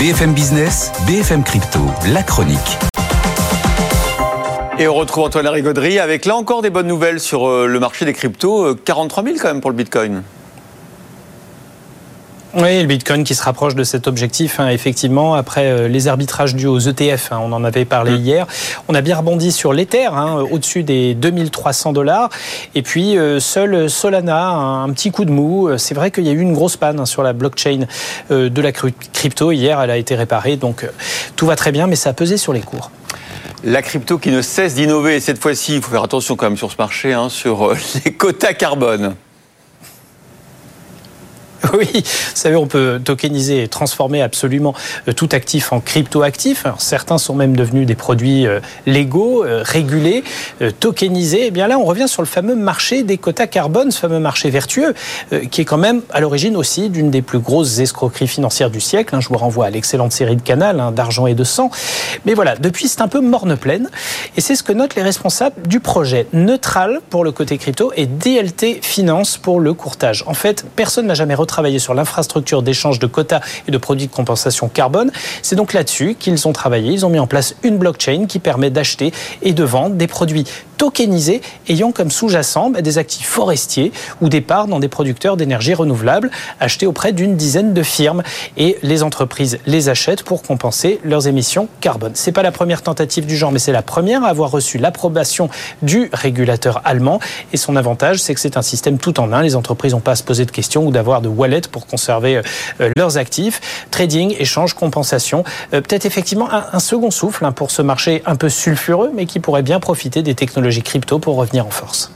BFM Business, BFM Crypto, la chronique. Et on retrouve Antoine Larigauderie avec là encore des bonnes nouvelles sur euh, le marché des cryptos. 43 000 quand même pour le Bitcoin. Oui, le Bitcoin qui se rapproche de cet objectif, hein, effectivement, après euh, les arbitrages dus aux ETF, hein, on en avait parlé mmh. hier. On a bien rebondi sur l'Ether, hein, au-dessus des 2300 dollars. Et puis, euh, seul Solana, un, petit coup de mou. C'est vrai qu'il y a eu une grosse panne sur la blockchain euh, de la crypto. Hier, elle a été réparée, donc tout va très bien, mais ça a pesé sur les cours. La crypto qui ne cesse d'innover, cette fois-ci, il faut faire attention quand même sur ce marché, sur les quotas carbone. Oui, vous savez, on peut tokeniser et transformer absolument euh, tout actif en crypto-actif. Certains sont même devenus des produits euh, légaux, euh, régulés, tokenisés. Et eh bien là, on revient sur le fameux marché des quotas carbone, ce fameux marché vertueux, qui est quand même à l'origine aussi d'une des plus grosses escroqueries financières du siècle. Hein. Je vous renvoie à l'excellente série de Canal, hein, d'argent et de sang. Mais voilà, depuis, c'est un peu morne pleine. Et c'est ce que notent les responsables du projet Neutral pour le côté crypto et DLT Finance pour le courtage. En fait, personne n'a jamais retravaillé travaillé sur l'infrastructure d'échange de quotas et de produits de compensation carbone. C'est donc là-dessus qu'ils ont travaillé. Ils ont mis en place une blockchain qui permet d'acheter et de vendre des produits tokenisés ayant comme sous-jacent bah, des actifs forestiers ou des parts dans des producteurs d'énergie renouvelable achetés auprès d'une dizaine de firmes. Et les entreprises les achètent pour compenser leurs émissions carbone. C'est pas la première tentative du genre, mais c'est la première à avoir reçu l'approbation du régulateur allemand. Et son avantage, c'est que c'est un système tout en un. Les entreprises n'ont pas à se poser de questions ou d'avoir de wallet pour conserver euh, leurs actifs. Trading, échange, compensation. Euh, peut-être effectivement un, second souffle hein, pour ce marché un peu sulfureux, mais qui pourrait bien profiter des crypto pour revenir en force.